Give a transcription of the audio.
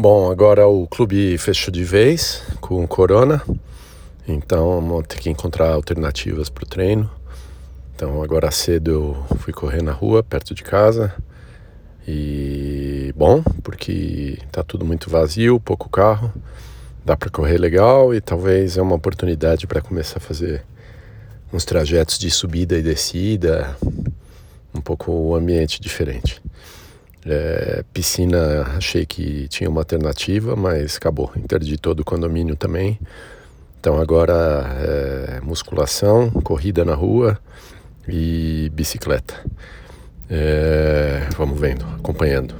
Bom, agora o clube fechou de vez com o Corona, então vamos ter que encontrar alternativas para o treino. Então agora cedo eu fui correr na rua, perto de casa. E bom, porque tá tudo muito vazio, pouco carro, dá para correr legal e talvez é uma oportunidade para começar a fazer uns trajetos de subida e descida, um pouco o ambiente diferente. É, piscina, achei que tinha uma alternativa, mas acabou. Interdi todo o condomínio também. Então agora é musculação, corrida na rua e bicicleta. É, vamos vendo, acompanhando.